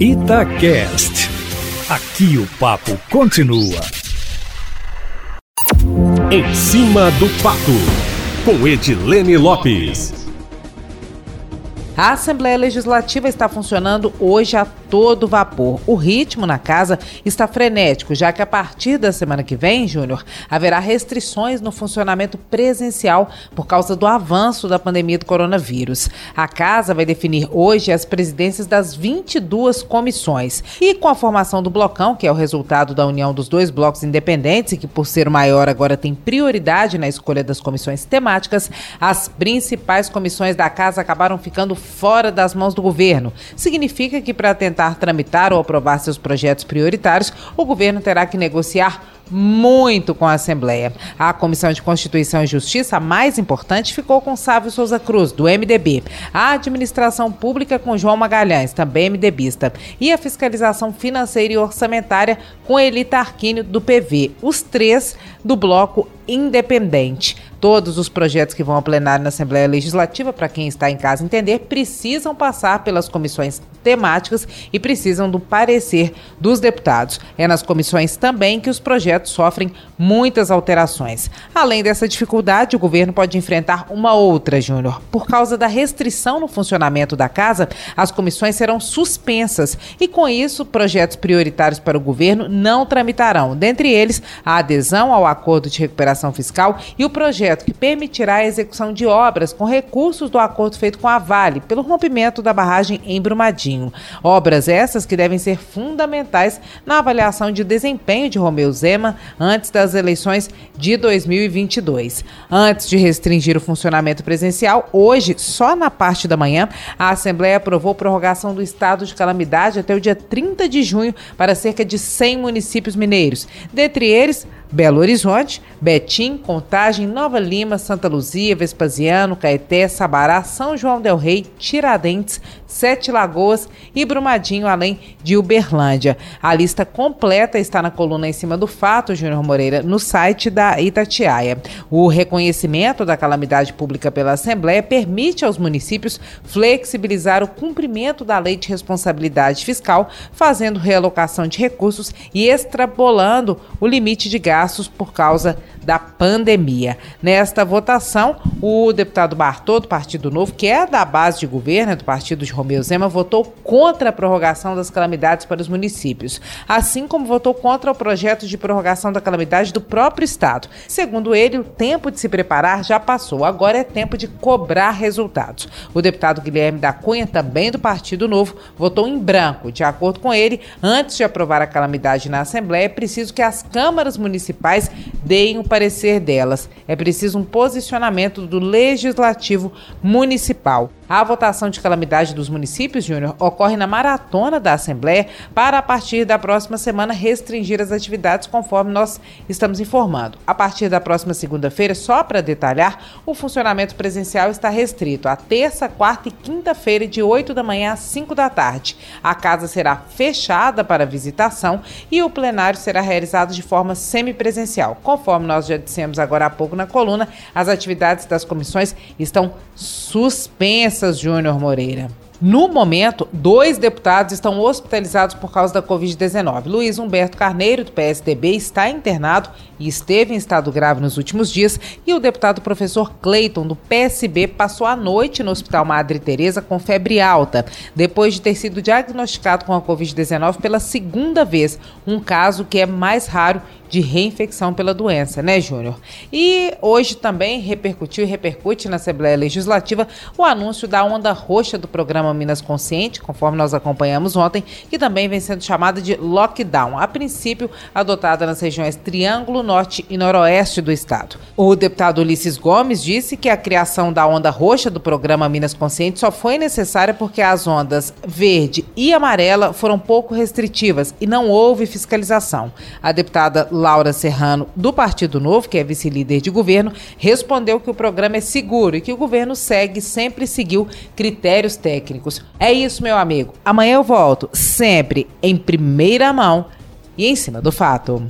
Itacast. Aqui o papo continua. Em cima do papo, com Edilene Lopes. A Assembleia Legislativa está funcionando hoje a todo vapor. O ritmo na casa está frenético, já que a partir da semana que vem, Júnior, haverá restrições no funcionamento presencial por causa do avanço da pandemia do coronavírus. A casa vai definir hoje as presidências das 22 comissões. E com a formação do blocão, que é o resultado da união dos dois blocos independentes e que, por ser o maior, agora tem prioridade na escolha das comissões temáticas, as principais comissões da casa acabaram ficando fora das mãos do governo. Significa que, para tentar tramitar ou aprovar seus projetos prioritários, o governo terá que negociar muito com a Assembleia. A Comissão de Constituição e Justiça, a mais importante, ficou com Sávio Souza Cruz, do MDB. A Administração Pública com João Magalhães, também MDBista. E a Fiscalização Financeira e Orçamentária com Elita Arquínio, do PV. Os três do bloco independente. Todos os projetos que vão ao plenário na Assembleia Legislativa, para quem está em casa entender, precisam passar pelas comissões temáticas e precisam do parecer dos deputados. É nas comissões também que os projetos sofrem muitas alterações. Além dessa dificuldade, o governo pode enfrentar uma outra, Júnior. Por causa da restrição no funcionamento da casa, as comissões serão suspensas e, com isso, projetos prioritários para o governo não tramitarão. Dentre eles, a adesão ao acordo de recuperação fiscal e o projeto projeto que permitirá a execução de obras com recursos do acordo feito com a Vale pelo rompimento da barragem em Brumadinho. Obras essas que devem ser fundamentais na avaliação de desempenho de Romeu Zema antes das eleições de 2022. Antes de restringir o funcionamento presencial, hoje, só na parte da manhã, a Assembleia aprovou prorrogação do estado de calamidade até o dia 30 de junho para cerca de 100 municípios mineiros. Dentre eles, Belo Horizonte, Betim, Contagem, Nova Lima, Santa Luzia, Vespasiano, Caeté, Sabará, São João del Rei, Tiradentes, Sete Lagoas e Brumadinho, além de Uberlândia. A lista completa está na coluna em cima do fato, Júnior Moreira, no site da Itatiaia. O reconhecimento da calamidade pública pela Assembleia permite aos municípios flexibilizar o cumprimento da lei de responsabilidade fiscal, fazendo realocação de recursos e extrapolando o limite de gastos por causa da pandemia. Nesta votação, o deputado Bartô, do Partido Novo, que é da base de governo do partido de Romeu Zema, votou contra a prorrogação das calamidades para os municípios, assim como votou contra o projeto de prorrogação da calamidade do próprio Estado. Segundo ele, o tempo de se preparar já passou, agora é tempo de cobrar resultados. O deputado Guilherme da Cunha, também do Partido Novo, votou em branco. De acordo com ele, antes de aprovar a calamidade na Assembleia, é preciso que as câmaras municipais deem o parecer delas. É preciso um posicionamento do Legislativo Municipal. A votação de calamidade dos municípios, Júnior, ocorre na maratona da Assembleia para, a partir da próxima semana, restringir as atividades conforme nós estamos informando. A partir da próxima segunda-feira, só para detalhar, o funcionamento presencial está restrito a terça, quarta e quinta-feira, de 8 da manhã às 5 da tarde. A casa será fechada para visitação e o plenário será realizado de forma semipresencial. Conforme nós já dissemos agora há pouco na coluna, as atividades das comissões estão suspensas Júnior Moreira. No momento, dois deputados estão hospitalizados por causa da Covid-19. Luiz Humberto Carneiro, do PSDB, está internado e esteve em estado grave nos últimos dias. E o deputado professor Cleiton, do PSB, passou a noite no Hospital Madre Teresa com febre alta, depois de ter sido diagnosticado com a Covid-19 pela segunda vez, um caso que é mais raro de reinfecção pela doença, né, Júnior? E hoje também repercutiu e repercute na Assembleia Legislativa o anúncio da onda roxa do programa Minas Consciente, conforme nós acompanhamos ontem, que também vem sendo chamada de lockdown, a princípio adotada nas regiões Triângulo Norte e Noroeste do estado. O deputado Ulisses Gomes disse que a criação da onda roxa do programa Minas Consciente só foi necessária porque as ondas verde e amarela foram pouco restritivas e não houve fiscalização. A deputada Laura Serrano, do Partido Novo, que é vice-líder de governo, respondeu que o programa é seguro e que o governo segue, sempre seguiu critérios técnicos. É isso, meu amigo. Amanhã eu volto, sempre em primeira mão e em cima do fato.